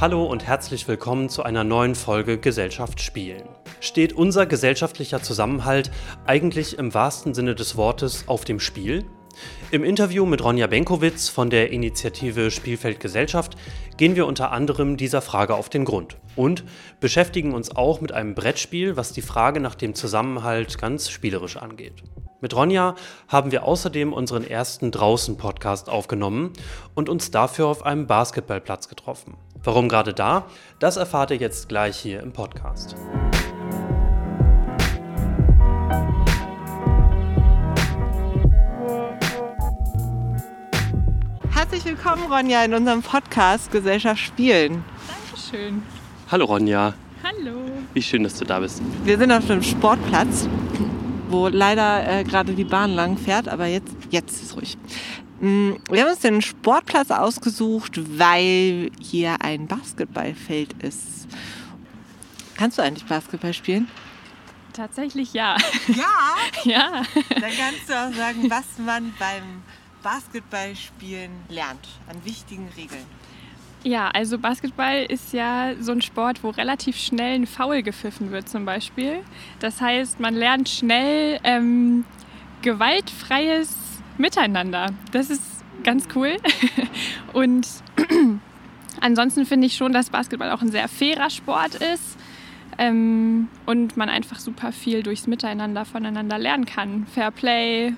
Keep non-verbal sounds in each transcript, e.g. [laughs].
Hallo und herzlich willkommen zu einer neuen Folge Gesellschaft spielen. Steht unser gesellschaftlicher Zusammenhalt eigentlich im wahrsten Sinne des Wortes auf dem Spiel? Im Interview mit Ronja Benkowitz von der Initiative Spielfeld Gesellschaft gehen wir unter anderem dieser Frage auf den Grund und beschäftigen uns auch mit einem Brettspiel, was die Frage nach dem Zusammenhalt ganz spielerisch angeht. Mit Ronja haben wir außerdem unseren ersten Draußen-Podcast aufgenommen und uns dafür auf einem Basketballplatz getroffen. Warum gerade da? Das erfahrt ihr jetzt gleich hier im Podcast. Herzlich willkommen, Ronja, in unserem Podcast Gesellschaft Spielen. Dankeschön. Hallo Ronja, Hallo. wie schön, dass du da bist. Wir sind auf einem Sportplatz, wo leider äh, gerade die Bahn lang fährt, aber jetzt, jetzt ist es ruhig. Mm, Wir haben uns den Sportplatz ausgesucht, weil hier ein Basketballfeld ist. Kannst du eigentlich Basketball spielen? Tatsächlich ja. Ja. [laughs] Ja. Dann kannst du auch sagen, was man beim Basketballspielen lernt, an wichtigen Regeln. Ja, also Basketball ist ja so ein Sport, wo relativ schnell ein Foul gepfiffen wird zum Beispiel. Das heißt, man lernt schnell ähm, gewaltfreies Miteinander. Das ist ganz cool. [laughs] Und [clears throat] ansonsten finde ich schon, dass Basketball auch ein sehr fairer Sport ist. Ähm, und man einfach super viel durchs Miteinander voneinander lernen kann. Fair Play,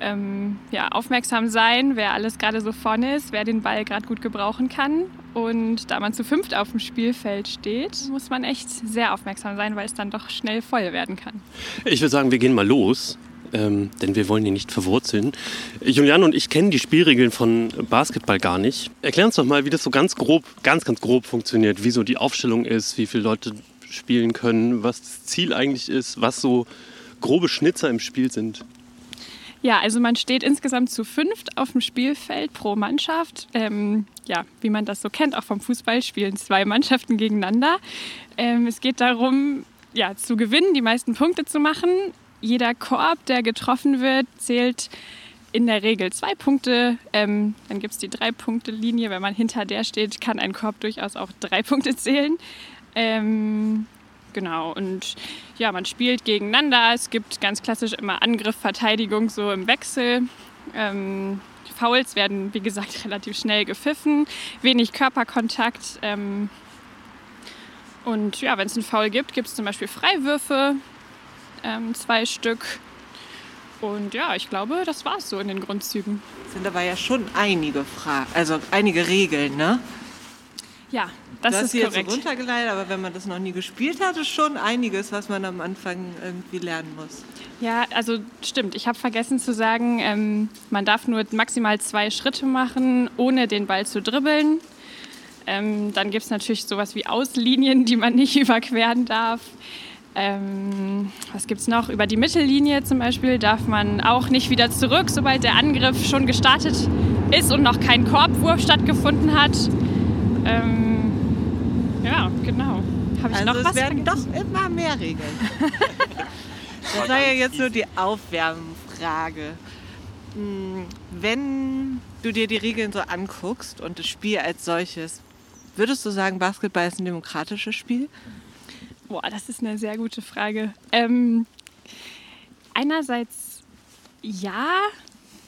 ähm, ja, aufmerksam sein, wer alles gerade so vorne ist, wer den Ball gerade gut gebrauchen kann. Und da man zu fünft auf dem Spielfeld steht, muss man echt sehr aufmerksam sein, weil es dann doch schnell voll werden kann. Ich würde sagen, wir gehen mal los, ähm, denn wir wollen hier nicht verwurzeln. Julian und ich kennen die Spielregeln von Basketball gar nicht. Erklär uns doch mal, wie das so ganz grob, ganz, ganz grob funktioniert, wie so die Aufstellung ist, wie viele Leute spielen können, was das Ziel eigentlich ist, was so grobe Schnitzer im Spiel sind. Ja, also man steht insgesamt zu fünft auf dem Spielfeld pro Mannschaft. Ähm, ja, wie man das so kennt, auch vom Fußball spielen zwei Mannschaften gegeneinander. Ähm, es geht darum, ja, zu gewinnen, die meisten Punkte zu machen. Jeder Korb, der getroffen wird, zählt in der Regel zwei Punkte. Ähm, dann gibt es die Drei-Punkte-Linie. Wenn man hinter der steht, kann ein Korb durchaus auch drei Punkte zählen. Ähm, genau, und ja, man spielt gegeneinander. Es gibt ganz klassisch immer Angriff, Verteidigung so im Wechsel. Ähm, Fouls werden, wie gesagt, [laughs] relativ schnell gepfiffen. Wenig Körperkontakt. Ähm, und ja, wenn es einen Foul gibt, gibt es zum Beispiel Freiwürfe, ähm, zwei Stück. Und ja, ich glaube, das war es so in den Grundzügen. Sind aber ja schon einige Fragen, also einige Regeln, ne? Ja, das du hast ist sie jetzt so korrekt. runtergeleitet, aber wenn man das noch nie gespielt hat, ist schon einiges, was man am Anfang irgendwie lernen muss. Ja, also stimmt. Ich habe vergessen zu sagen, ähm, man darf nur maximal zwei Schritte machen, ohne den Ball zu dribbeln. Ähm, dann gibt es natürlich sowas wie Auslinien, die man nicht [laughs] überqueren darf. Ähm, was gibt es noch? Über die Mittellinie zum Beispiel darf man auch nicht wieder zurück, sobald der Angriff schon gestartet ist und noch kein Korbwurf stattgefunden hat. Ähm, ja, genau. Habe ich Also noch es was werden vergessen? doch immer mehr Regeln. [laughs] das war ja jetzt nur die Aufwärmfrage. Hm, Wenn du dir die Regeln so anguckst und das Spiel als solches, würdest du sagen, Basketball ist ein demokratisches Spiel? Boah, das ist eine sehr gute Frage. Ähm, einerseits ja,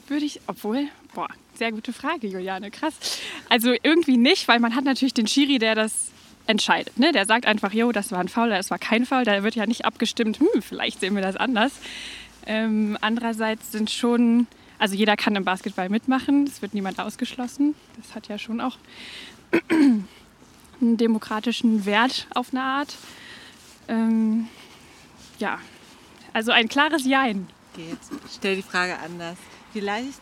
würde ich, obwohl, boah, sehr gute Frage, Juliane, krass. Also irgendwie nicht, weil man hat natürlich den Schiri, der das entscheidet. Ne? Der sagt einfach, jo, das war ein Foul, das war kein Foul. Da wird ja nicht abgestimmt, hm, vielleicht sehen wir das anders. Ähm, andererseits sind schon, also jeder kann im Basketball mitmachen, es wird niemand ausgeschlossen. Das hat ja schon auch einen demokratischen Wert auf eine Art. Ähm, ja, also ein klares Jein. Geht. Ich stelle die Frage anders. Vielleicht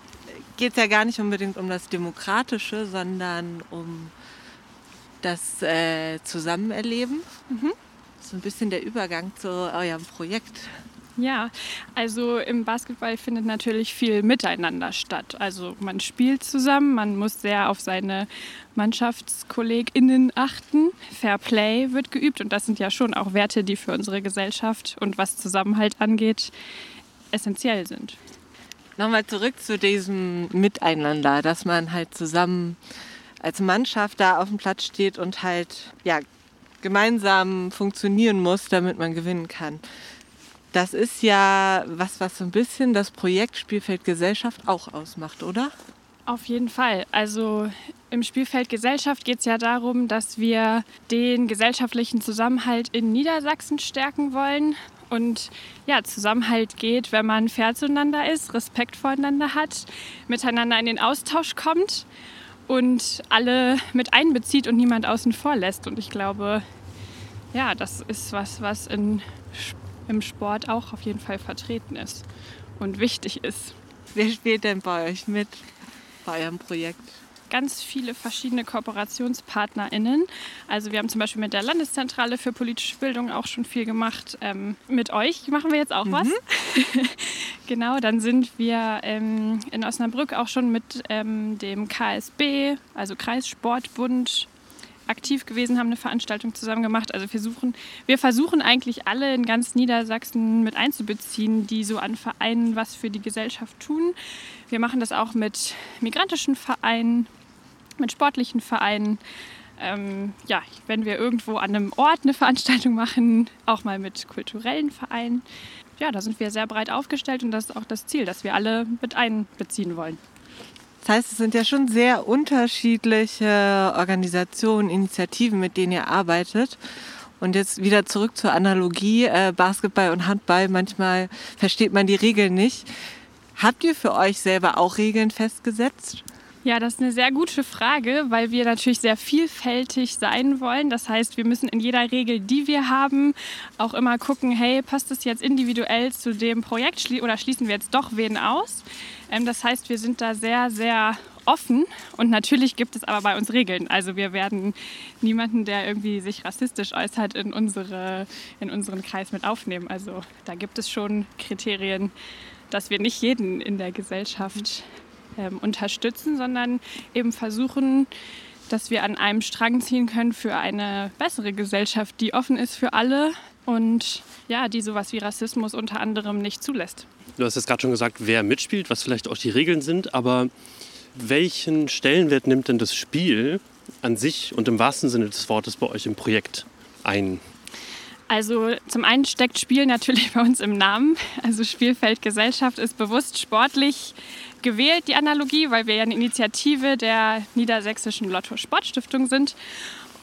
geht es ja gar nicht unbedingt um das Demokratische, sondern um das äh, Zusammenerleben. So ein bisschen der Übergang zu eurem Projekt. Ja, also im Basketball findet natürlich viel Miteinander statt. Also man spielt zusammen, man muss sehr auf seine MannschaftskollegInnen achten. Fair Play wird geübt und das sind ja schon auch Werte, die für unsere Gesellschaft und was Zusammenhalt angeht, essentiell sind. Nochmal zurück zu diesem Miteinander, dass man halt zusammen als Mannschaft da auf dem Platz steht und halt ja, gemeinsam funktionieren muss, damit man gewinnen kann. Das ist ja was, was so ein bisschen das Projekt Spielfeld Gesellschaft auch ausmacht, oder? Auf jeden Fall. Also im Spielfeld Gesellschaft geht es ja darum, dass wir den gesellschaftlichen Zusammenhalt in Niedersachsen stärken wollen. Und ja, Zusammenhalt geht, wenn man fair zueinander ist, Respekt voreinander hat, miteinander in den Austausch kommt und alle mit einbezieht und niemand außen vor lässt. Und ich glaube, ja, das ist was, was in im Sport auch auf jeden Fall vertreten ist und wichtig ist. Wer spielt denn bei euch mit bei eurem Projekt? Ganz viele verschiedene KooperationspartnerInnen. Also wir haben zum Beispiel mit der Landeszentrale für politische Bildung auch schon viel gemacht. Ähm, mit euch machen wir jetzt auch mhm. was. [laughs] genau, dann sind wir ähm, in Osnabrück auch schon mit ähm, dem KSB, also Kreissportbund, aktiv gewesen, haben eine Veranstaltung zusammen gemacht. Also wir, suchen, wir versuchen eigentlich alle in ganz Niedersachsen mit einzubeziehen, die so an Vereinen was für die Gesellschaft tun. Wir machen das auch mit migrantischen Vereinen, mit sportlichen Vereinen. Ähm, ja, wenn wir irgendwo an einem Ort eine Veranstaltung machen, auch mal mit kulturellen Vereinen. Ja, da sind wir sehr breit aufgestellt und das ist auch das Ziel, dass wir alle mit einbeziehen wollen. Das heißt, es sind ja schon sehr unterschiedliche Organisationen, Initiativen, mit denen ihr arbeitet. Und jetzt wieder zurück zur Analogie, äh, Basketball und Handball. Manchmal versteht man die Regeln nicht. Habt ihr für euch selber auch Regeln festgesetzt? Ja, das ist eine sehr gute Frage, weil wir natürlich sehr vielfältig sein wollen. Das heißt, wir müssen in jeder Regel, die wir haben, auch immer gucken, hey, passt das jetzt individuell zu dem Projekt oder schließen wir jetzt doch wen aus? Ähm, das heißt, wir sind da sehr, sehr offen und natürlich gibt es aber bei uns Regeln. Also wir werden niemanden, der irgendwie sich rassistisch äußert, in, unsere, in unseren Kreis mit aufnehmen. Also da gibt es schon Kriterien, dass wir nicht jeden in der Gesellschaft ähm, unterstützen, sondern eben versuchen, dass wir an einem Strang ziehen können für eine bessere Gesellschaft, die offen ist für alle und ja, die sowas wie Rassismus unter anderem nicht zulässt. Du hast jetzt gerade schon gesagt, wer mitspielt, was vielleicht auch die Regeln sind, aber welchen Stellenwert nimmt denn das Spiel an sich und im wahrsten Sinne des Wortes bei euch im Projekt ein? Also zum einen steckt Spiel natürlich bei uns im Namen. Also Spielfeld Gesellschaft ist bewusst sportlich gewählt, die Analogie, weil wir ja eine Initiative der Niedersächsischen Lotto Sportstiftung sind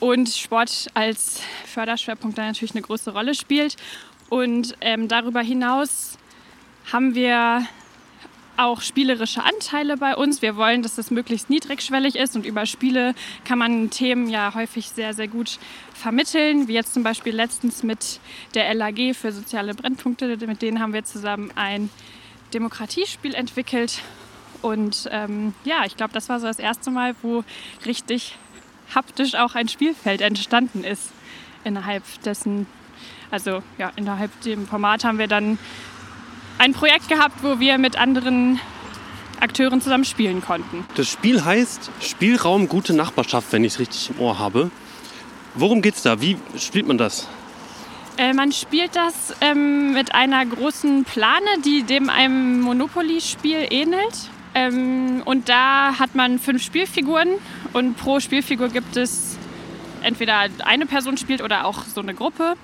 und Sport als Förderschwerpunkt da natürlich eine große Rolle spielt. Und ähm, darüber hinaus haben wir auch spielerische Anteile bei uns. Wir wollen, dass das möglichst niedrigschwellig ist und über Spiele kann man Themen ja häufig sehr, sehr gut vermitteln. Wie jetzt zum Beispiel letztens mit der LAG für soziale Brennpunkte. Mit denen haben wir zusammen ein Demokratiespiel entwickelt. Und ähm, ja, ich glaube, das war so das erste Mal, wo richtig haptisch auch ein Spielfeld entstanden ist. Innerhalb dessen, also ja, innerhalb dem Format haben wir dann ein Projekt gehabt, wo wir mit anderen Akteuren zusammen spielen konnten. Das Spiel heißt Spielraum Gute Nachbarschaft, wenn ich es richtig im Ohr habe. Worum geht es da? Wie spielt man das? Äh, man spielt das ähm, mit einer großen Plane, die dem einem Monopoly-Spiel ähnelt. Ähm, und da hat man fünf Spielfiguren und pro Spielfigur gibt es entweder eine Person spielt oder auch so eine Gruppe.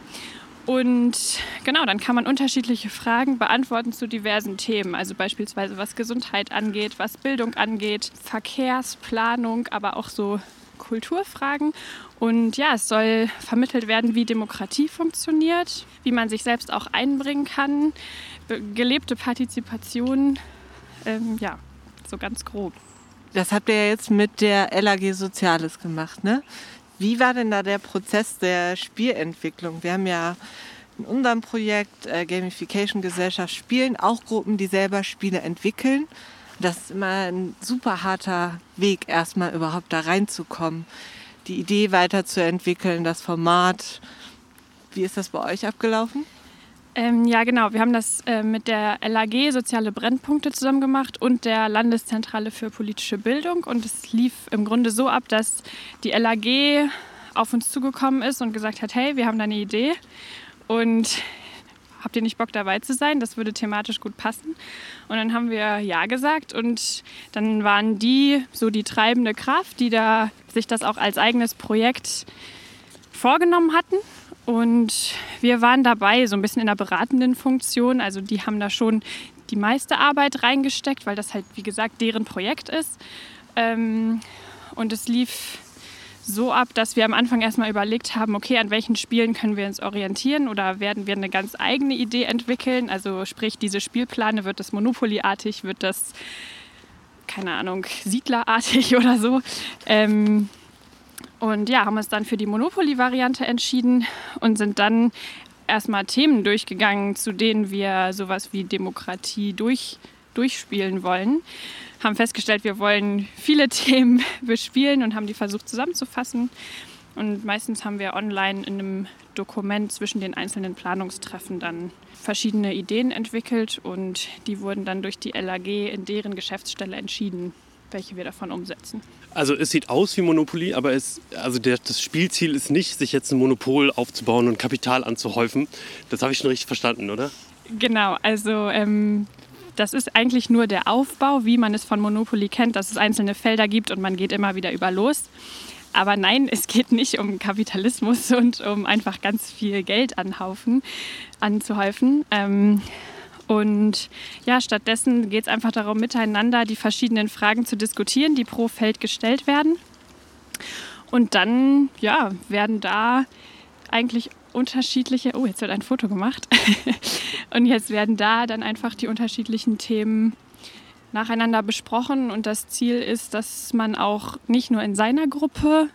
Und genau, dann kann man unterschiedliche Fragen beantworten zu diversen Themen. Also beispielsweise was Gesundheit angeht, was Bildung angeht, Verkehrsplanung, aber auch so Kulturfragen. Und ja, es soll vermittelt werden, wie Demokratie funktioniert, wie man sich selbst auch einbringen kann, gelebte Partizipation. Ähm, ja, so ganz grob. Das habt ihr ja jetzt mit der LAG Soziales gemacht, ne? Wie war denn da der Prozess der Spielentwicklung? Wir haben ja in unserem Projekt äh, Gamification Gesellschaft Spielen auch Gruppen, die selber Spiele entwickeln. Das ist immer ein super harter Weg, erstmal überhaupt da reinzukommen, die Idee weiterzuentwickeln, das Format. Wie ist das bei euch abgelaufen? Ähm, ja, genau. Wir haben das äh, mit der LAG Soziale Brennpunkte zusammen gemacht und der Landeszentrale für politische Bildung. Und es lief im Grunde so ab, dass die LAG auf uns zugekommen ist und gesagt hat, hey, wir haben da eine Idee. Und habt ihr nicht Bock dabei zu sein? Das würde thematisch gut passen. Und dann haben wir ja gesagt und dann waren die so die treibende Kraft, die da sich das auch als eigenes Projekt vorgenommen hatten. Und wir waren dabei, so ein bisschen in der beratenden Funktion. Also die haben da schon die meiste Arbeit reingesteckt, weil das halt, wie gesagt, deren Projekt ist. Ähm, und es lief so ab, dass wir am Anfang erstmal überlegt haben, okay, an welchen Spielen können wir uns orientieren oder werden wir eine ganz eigene Idee entwickeln? Also sprich, diese Spielplane, wird das Monopoly-artig, wird das, keine Ahnung, Siedlerartig [laughs] oder so. Ähm, und ja, haben uns dann für die Monopoly-Variante entschieden und sind dann erstmal Themen durchgegangen, zu denen wir sowas wie Demokratie durch, durchspielen wollen haben festgestellt, wir wollen viele [laughs] Themen bespielen und haben die versucht zusammenzufassen. Und meistens haben wir online in einem Dokument zwischen den einzelnen Planungstreffen dann verschiedene Ideen entwickelt und die wurden dann durch die LAG in deren Geschäftsstelle entschieden, welche wir davon umsetzen. Also es sieht aus wie Monopoly, aber es, also der, das Spielziel ist nicht, sich jetzt ein Monopol aufzubauen und Kapital anzuhäufen. Das habe ich schon richtig verstanden, oder? Genau, also ähm, das ist eigentlich nur der Aufbau, wie man es von Monopoly kennt, dass es einzelne Felder gibt und man geht immer wieder über los. Aber nein, es geht nicht um Kapitalismus [laughs] und um einfach ganz viel Geld anhaufen, anzuhäufen. Ähm, und ja, stattdessen geht es einfach darum, miteinander die verschiedenen Fragen zu diskutieren, die pro Feld gestellt werden. Und dann ja, werden da eigentlich unterschiedliche, oh, jetzt wird ein Foto gemacht. [laughs] und jetzt werden da dann einfach die unterschiedlichen Themen nacheinander besprochen. Und das Ziel ist, dass man auch nicht nur in seiner Gruppe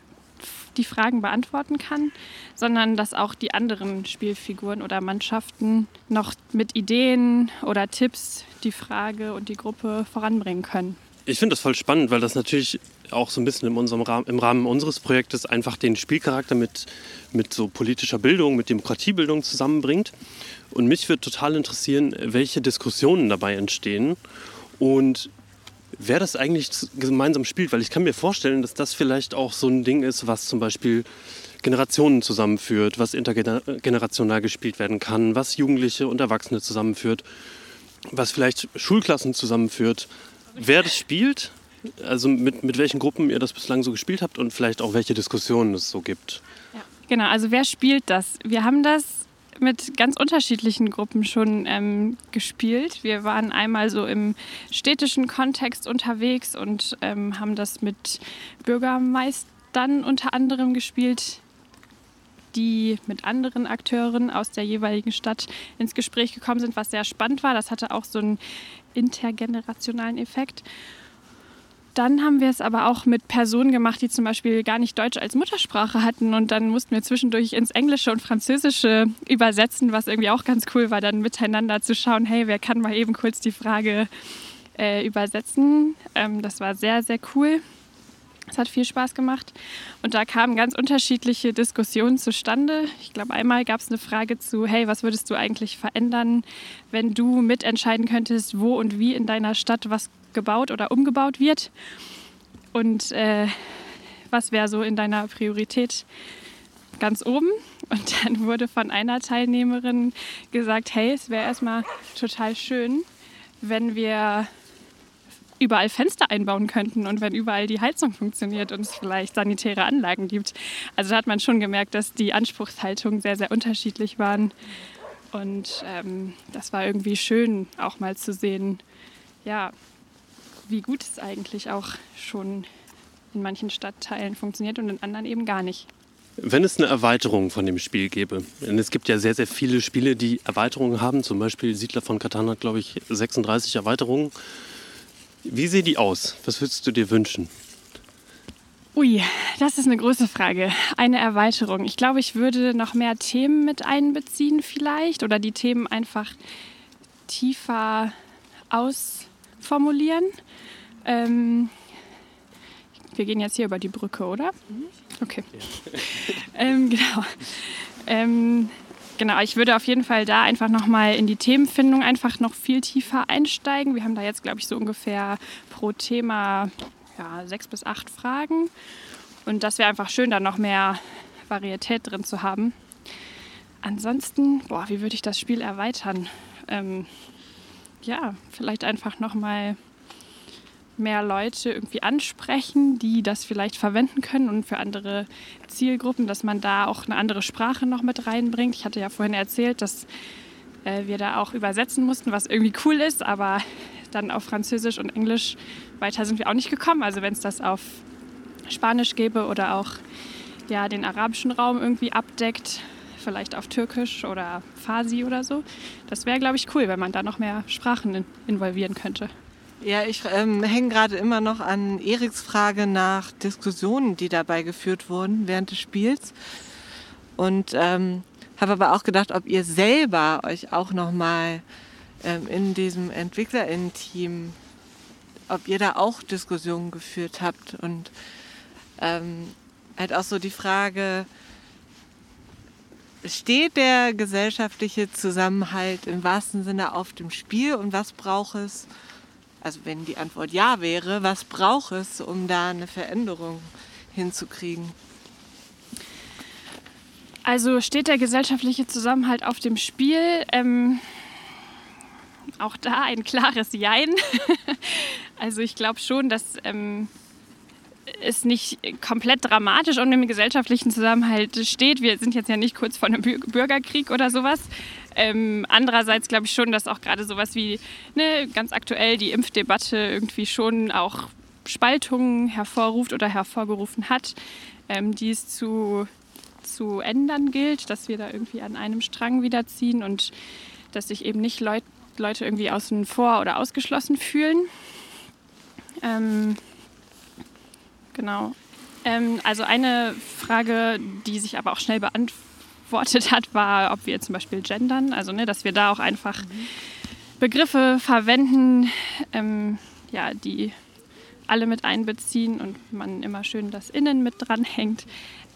die Fragen beantworten kann, sondern dass auch die anderen Spielfiguren oder Mannschaften noch mit Ideen oder Tipps die Frage und die Gruppe voranbringen können. Ich finde das voll spannend, weil das natürlich auch so ein bisschen in unserem Rahmen, im Rahmen unseres Projektes einfach den Spielcharakter mit, mit so politischer Bildung, mit Demokratiebildung zusammenbringt. Und mich würde total interessieren, welche Diskussionen dabei entstehen und wer das eigentlich gemeinsam spielt. Weil ich kann mir vorstellen, dass das vielleicht auch so ein Ding ist, was zum Beispiel Generationen zusammenführt, was intergenerational gespielt werden kann, was Jugendliche und Erwachsene zusammenführt, was vielleicht Schulklassen zusammenführt wer das spielt, also mit, mit welchen Gruppen ihr das bislang so gespielt habt und vielleicht auch welche Diskussionen es so gibt. Ja. Genau, also wer spielt das? Wir haben das mit ganz unterschiedlichen Gruppen schon ähm, gespielt. Wir waren einmal so im städtischen Kontext unterwegs und ähm, haben das mit Bürgermeistern unter anderem gespielt, die mit anderen Akteuren aus der jeweiligen Stadt ins Gespräch gekommen sind, was sehr spannend war. Das hatte auch so einen intergenerationalen Effekt. Dann haben wir es aber auch mit Personen gemacht, die zum Beispiel gar nicht Deutsch als Muttersprache hatten. Und dann mussten wir zwischendurch ins Englische und Französische übersetzen, was irgendwie auch ganz cool war, dann miteinander zu schauen, hey, wer kann mal eben kurz die Frage äh, übersetzen. Ähm, das war sehr, sehr cool. Es hat viel Spaß gemacht und da kamen ganz unterschiedliche Diskussionen zustande. Ich glaube, einmal gab es eine Frage zu, hey, was würdest du eigentlich verändern, wenn du mitentscheiden könntest, wo und wie in deiner Stadt was gebaut oder umgebaut wird? Und äh, was wäre so in deiner Priorität ganz oben? Und dann wurde von einer Teilnehmerin gesagt, hey, es wäre erstmal total schön, wenn wir überall Fenster einbauen könnten und wenn überall die Heizung funktioniert und es vielleicht sanitäre Anlagen gibt. Also da hat man schon gemerkt, dass die Anspruchshaltungen sehr, sehr unterschiedlich waren. Und ähm, das war irgendwie schön, auch mal zu sehen, ja, wie gut es eigentlich auch schon in manchen Stadtteilen funktioniert und in anderen eben gar nicht. Wenn es eine Erweiterung von dem Spiel gäbe, denn es gibt ja sehr, sehr viele Spiele, die Erweiterungen haben, zum Beispiel Siedler von Katan hat, glaube ich, 36 Erweiterungen. Wie sehen die aus? Was würdest du dir wünschen? Ui, das ist eine große Frage. Eine Erweiterung. Ich glaube, ich würde noch mehr Themen mit einbeziehen vielleicht oder die Themen einfach tiefer ausformulieren. Ähm, wir gehen jetzt hier über die Brücke, oder? Okay. [laughs] ähm, genau. Ähm, Genau, ich würde auf jeden Fall da einfach nochmal in die Themenfindung einfach noch viel tiefer einsteigen. Wir haben da jetzt, glaube ich, so ungefähr pro Thema ja, sechs bis acht Fragen. Und das wäre einfach schön, da noch mehr Varietät drin zu haben. ansonsten, boah, wie würde ich das Spiel erweitern? Ähm, ja, vielleicht einfach nochmal mehr Leute irgendwie ansprechen, die das vielleicht verwenden können und für andere Zielgruppen, dass man da auch eine andere Sprache noch mit reinbringt. Ich hatte ja vorhin erzählt, dass äh, wir da auch übersetzen mussten, was irgendwie cool ist, aber dann auf Französisch und Englisch weiter sind wir auch nicht gekommen. Also wenn es das auf Spanisch gäbe oder auch ja, den arabischen Raum irgendwie abdeckt, vielleicht auf Türkisch oder Farsi oder so. Das wäre, glaube ich, cool, wenn man da noch mehr Sprachen involvieren könnte. Ja, ich ähm, hänge gerade immer noch an Eriks Frage nach Diskussionen, die dabei geführt wurden während des Spiels. Und ähm, habe aber auch gedacht, ob ihr selber euch auch noch mal ähm, in diesem EntwicklerInnen-Team, ob ihr da auch Diskussionen geführt habt und ähm, halt auch so die Frage, steht der gesellschaftliche Zusammenhalt im wahrsten Sinne auf dem Spiel und was braucht es, also wenn die Antwort ja wäre, was braucht es, um da eine Veränderung hinzukriegen? Also steht der gesellschaftliche Zusammenhalt auf dem Spiel? Ähm, auch da ein klares Jein. [laughs] also ich glaube schon, dass ähm, es nicht komplett dramatisch um den gesellschaftlichen Zusammenhalt steht. Wir sind jetzt ja nicht kurz vor einem Bürgerkrieg oder sowas. Ähm, andererseits glaube ich schon, dass auch gerade sowas wie ne, ganz aktuell die Impfdebatte irgendwie schon auch Spaltungen hervorruft oder hervorgerufen hat, ähm, die es zu, zu ändern gilt, dass wir da irgendwie an einem Strang wiederziehen und dass sich eben nicht Leut, Leute irgendwie außen vor oder ausgeschlossen fühlen. Ähm, Genau. Ähm, also eine Frage, die sich aber auch schnell beantwortet hat, war, ob wir zum Beispiel gendern, also ne, dass wir da auch einfach. Begriffe verwenden, ähm, ja, die alle mit einbeziehen und man immer schön das Innen mit dranhängt.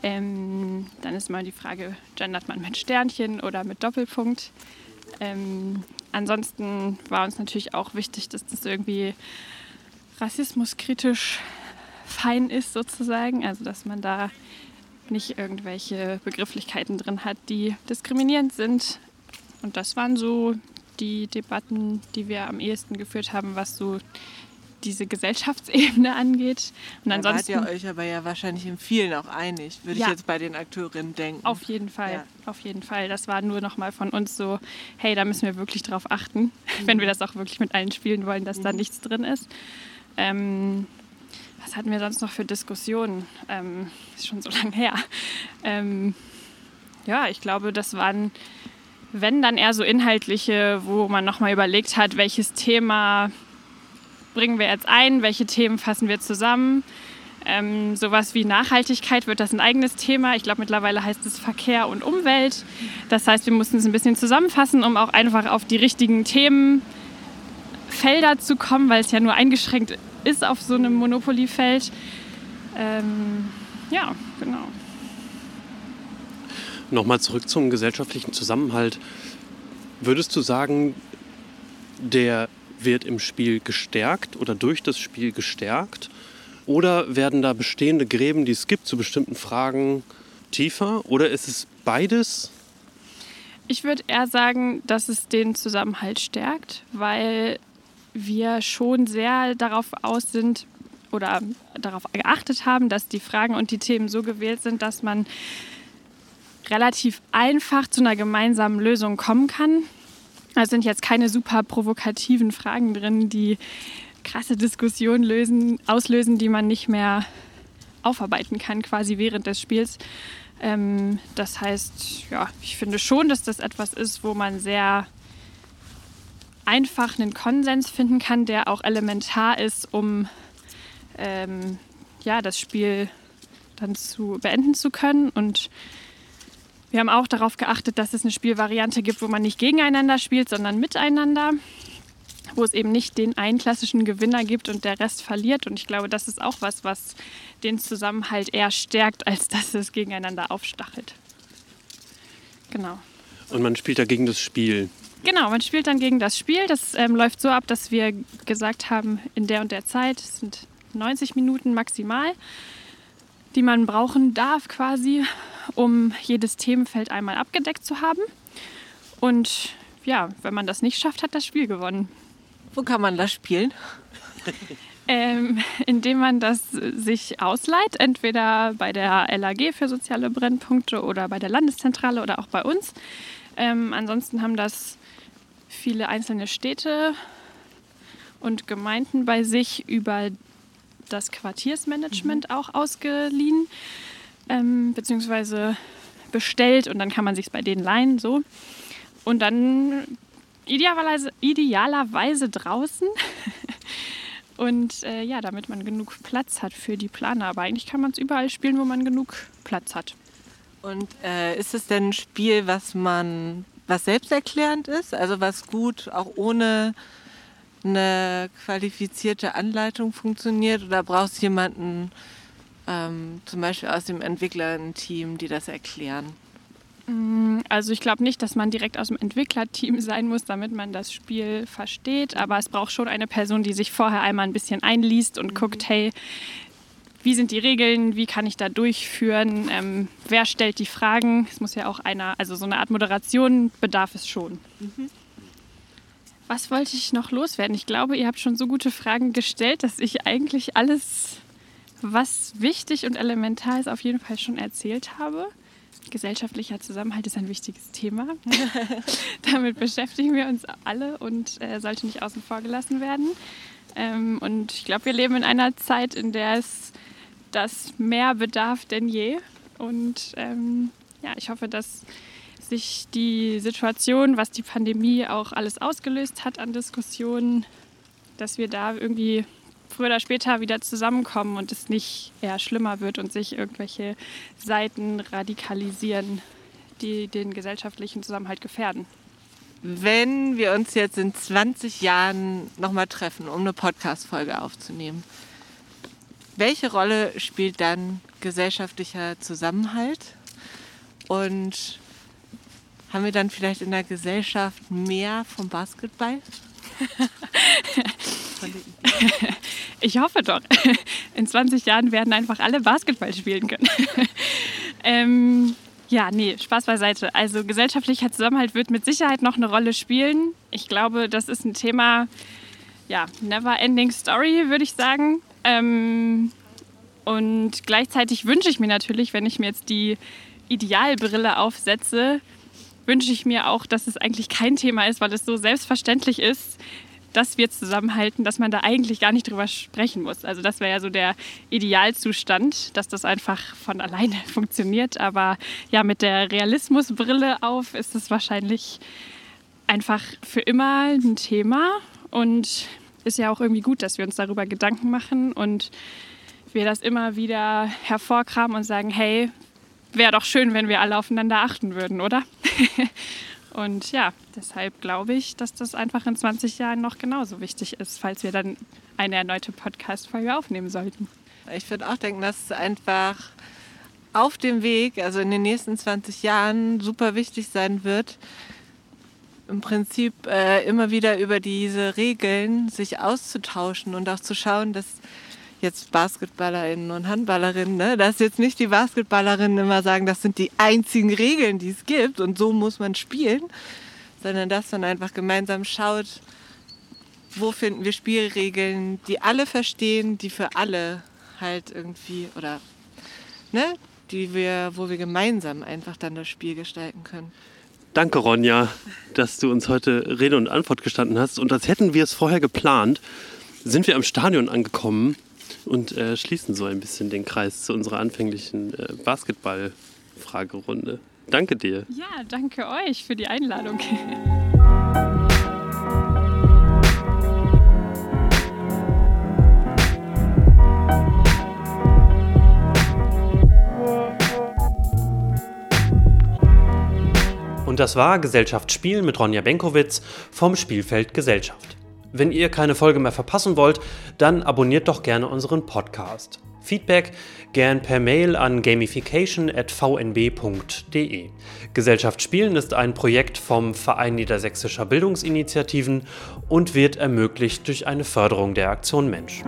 Ähm, dann ist mal die Frage, gendert man mit Sternchen oder mit Doppelpunkt? Ähm, ansonsten war uns natürlich auch wichtig, dass das irgendwie rassismuskritisch fein ist sozusagen. Also dass man da nicht irgendwelche Begrifflichkeiten drin hat, die diskriminierend sind. Und das waren so die Debatten, die wir am ehesten geführt haben, was so diese Gesellschaftsebene angeht. Und da ansonsten wart ihr euch aber ja wahrscheinlich in vielen auch einig, würde ja, ich jetzt bei den Akteurinnen denken. Auf jeden Fall, ja. auf jeden Fall. Das war nur noch mal von uns so, hey, da müssen wir wirklich drauf achten, mhm. [laughs] wenn wir das auch wirklich mit allen spielen wollen, dass mhm. da nichts drin ist. Ähm, was hatten wir sonst noch für Diskussionen? Ähm, ist schon so [laughs] lange her. Ähm, ja, ich glaube, das waren, wenn dann eher so inhaltliche, wo man nochmal überlegt hat, welches Thema bringen wir jetzt ein, welche Themen fassen wir zusammen. Ähm, sowas wie Nachhaltigkeit wird das ein eigenes Thema. Ich glaube, mittlerweile heißt es Verkehr und Umwelt. Das heißt, wir mussten es ein bisschen zusammenfassen, um auch einfach auf die richtigen Themenfelder zu kommen, weil es ja nur eingeschränkt ist auf so einem Monopoly-Feld. Ähm, ja, genau. Nochmal zurück zum gesellschaftlichen Zusammenhalt. Würdest du sagen, der wird im Spiel gestärkt oder durch das Spiel gestärkt? Oder werden da bestehende Gräben, die es gibt zu bestimmten Fragen, tiefer? Oder ist es beides? Ich würde eher sagen, dass es den Zusammenhalt stärkt, weil wir schon sehr darauf aus sind oder darauf geachtet haben, dass die Fragen und die Themen so gewählt sind, dass man relativ einfach zu einer gemeinsamen Lösung kommen kann. Es sind jetzt keine super provokativen Fragen drin, die krasse Diskussionen lösen, auslösen, die man nicht mehr aufarbeiten kann, quasi während des Spiels. Ähm, das heißt, ja, ich finde schon, dass das etwas ist, wo man sehr einfach einen Konsens finden kann, der auch elementar ist, um ähm, ja, das Spiel dann zu beenden zu können. Und wir haben auch darauf geachtet, dass es eine Spielvariante gibt, wo man nicht gegeneinander spielt, sondern miteinander, wo es eben nicht den einen klassischen Gewinner gibt und der Rest verliert. Und ich glaube, das ist auch was, was den Zusammenhalt eher stärkt, als dass es gegeneinander aufstachelt. Genau. Und man spielt dagegen das Spiel. Genau, man spielt dann gegen das Spiel. Das ähm, läuft so ab, dass wir gesagt haben, in der und der Zeit, es sind 90 Minuten maximal. die man brauchen darf quasi, um jedes Themenfeld einmal abgedeckt zu haben. Und ja, wenn man das nicht schafft, hat das Spiel gewonnen. Wo kann man das spielen? [laughs] Ähm, indem man das sich ausleiht, entweder bei der LAG für soziale Brennpunkte oder bei der Landeszentrale oder auch bei uns. Ähm, ansonsten haben das viele einzelne Städte und Gemeinden bei sich über das Quartiersmanagement mhm. auch ausgeliehen, ähm, beziehungsweise bestellt und dann kann man sich bei denen leihen, so. Und dann idealerweise, idealerweise draußen. [laughs] Und äh, ja, damit man genug Platz hat für die Planer. Aber eigentlich kann man es überall spielen, wo man genug Platz hat. Und äh, ist es denn ein Spiel, was man, was selbsterklärend ist? Also was gut auch ohne eine qualifizierte Anleitung funktioniert? Oder brauchst du jemanden, ähm, zum Beispiel aus dem Entwicklerteam, die das erklären? Mm, also ich glaube nicht, dass man direkt aus dem Entwicklerteam [laughs] sein muss, damit man das Spiel versteht. Aber es braucht schon eine Person, die sich vorher einmal ein bisschen einliest und mhm. guckt, hey, wie sind die Regeln, wie kann ich da durchführen, ähm, wer stellt die Fragen. Es muss ja auch einer, also so eine Art Moderation bedarf es schon. Mhm. Was wollte ich noch loswerden? Ich glaube, ihr habt schon so gute Fragen gestellt, dass ich eigentlich alles, was wichtig und elementar ist, auf jeden Fall schon erzählt habe. Gesellschaftlicher Zusammenhalt ist ein wichtiges Thema. [laughs] Damit beschäftigen wir uns alle und äh, sollte nicht außen vor gelassen werden. Ähm, und ich glaube, wir leben in einer Zeit, in der es das mehr bedarf denn je. Und ähm, ja, ich hoffe, dass sich die Situation, was die Pandemie auch alles ausgelöst hat an Diskussionen, dass wir da irgendwie früher oder später wieder zusammenkommen und es nicht eher schlimmer wird und sich irgendwelche Seiten radikalisieren, die den gesellschaftlichen Zusammenhalt gefährden. Wenn wir uns jetzt in 20 Jahren nochmal treffen, um eine Podcast-Folge aufzunehmen, welche Rolle spielt dann gesellschaftlicher Zusammenhalt? Und haben wir dann vielleicht in der Gesellschaft mehr vom Basketball? [laughs] ich hoffe doch. In 20 Jahren werden einfach alle Basketball spielen können. [laughs] ähm, ja, nee, Spaß beiseite. Also gesellschaftlicher Zusammenhalt wird mit Sicherheit noch eine Rolle spielen. Ich glaube, das ist ein Thema, ja, never ending story, würde ich sagen. Ähm, und gleichzeitig wünsche ich mir natürlich, wenn ich mir jetzt die Idealbrille aufsetze, wünsche ich mir auch, dass es eigentlich kein Thema ist, weil es so selbstverständlich ist, dass wir zusammenhalten, dass man da eigentlich gar nicht drüber sprechen muss. Also das wäre ja so der Idealzustand, dass das einfach von alleine [laughs] funktioniert. Aber ja, mit der Realismusbrille auf ist es wahrscheinlich einfach für immer ein Thema und ist ja auch irgendwie gut, dass wir uns darüber Gedanken machen und wir das immer wieder hervorkramen und sagen, hey, wäre doch schön, wenn wir alle aufeinander achten würden, oder? [laughs] Und ja, deshalb glaube ich, dass das einfach in 20 Jahren noch genauso wichtig ist, falls wir dann eine erneute Podcast-Folge aufnehmen sollten. Ich würde auch denken, dass es einfach auf dem Weg, also in den nächsten 20 Jahren, super wichtig sein wird, im Prinzip äh, immer wieder über diese Regeln sich auszutauschen und auch zu schauen, dass jetzt BasketballerInnen und Handballerinnen, ne? dass jetzt nicht die Basketballerinnen immer sagen, das sind die einzigen Regeln, die es gibt und so muss man spielen, sondern dass man einfach gemeinsam schaut, wo finden wir Spielregeln, die alle verstehen, die für alle halt irgendwie oder ne, die wir, wo wir gemeinsam einfach dann das Spiel gestalten können. Danke, Ronja, dass du uns heute Rede und Antwort gestanden hast. Und als hätten wir es vorher geplant, sind wir am Stadion angekommen und äh, schließen so ein bisschen den Kreis zu unserer anfänglichen äh, Basketball-Fragerunde. Danke dir. Ja, danke euch für die Einladung. [laughs] Und das war Gesellschaft Spielen mit Ronja Benkowitz vom Spielfeld Gesellschaft. Wenn ihr keine Folge mehr verpassen wollt, dann abonniert doch gerne unseren Podcast. Feedback gern per Mail an gamification.vnb.de. Gesellschaft Spielen ist ein Projekt vom Verein Niedersächsischer Bildungsinitiativen und wird ermöglicht durch eine Förderung der Aktion Mensch.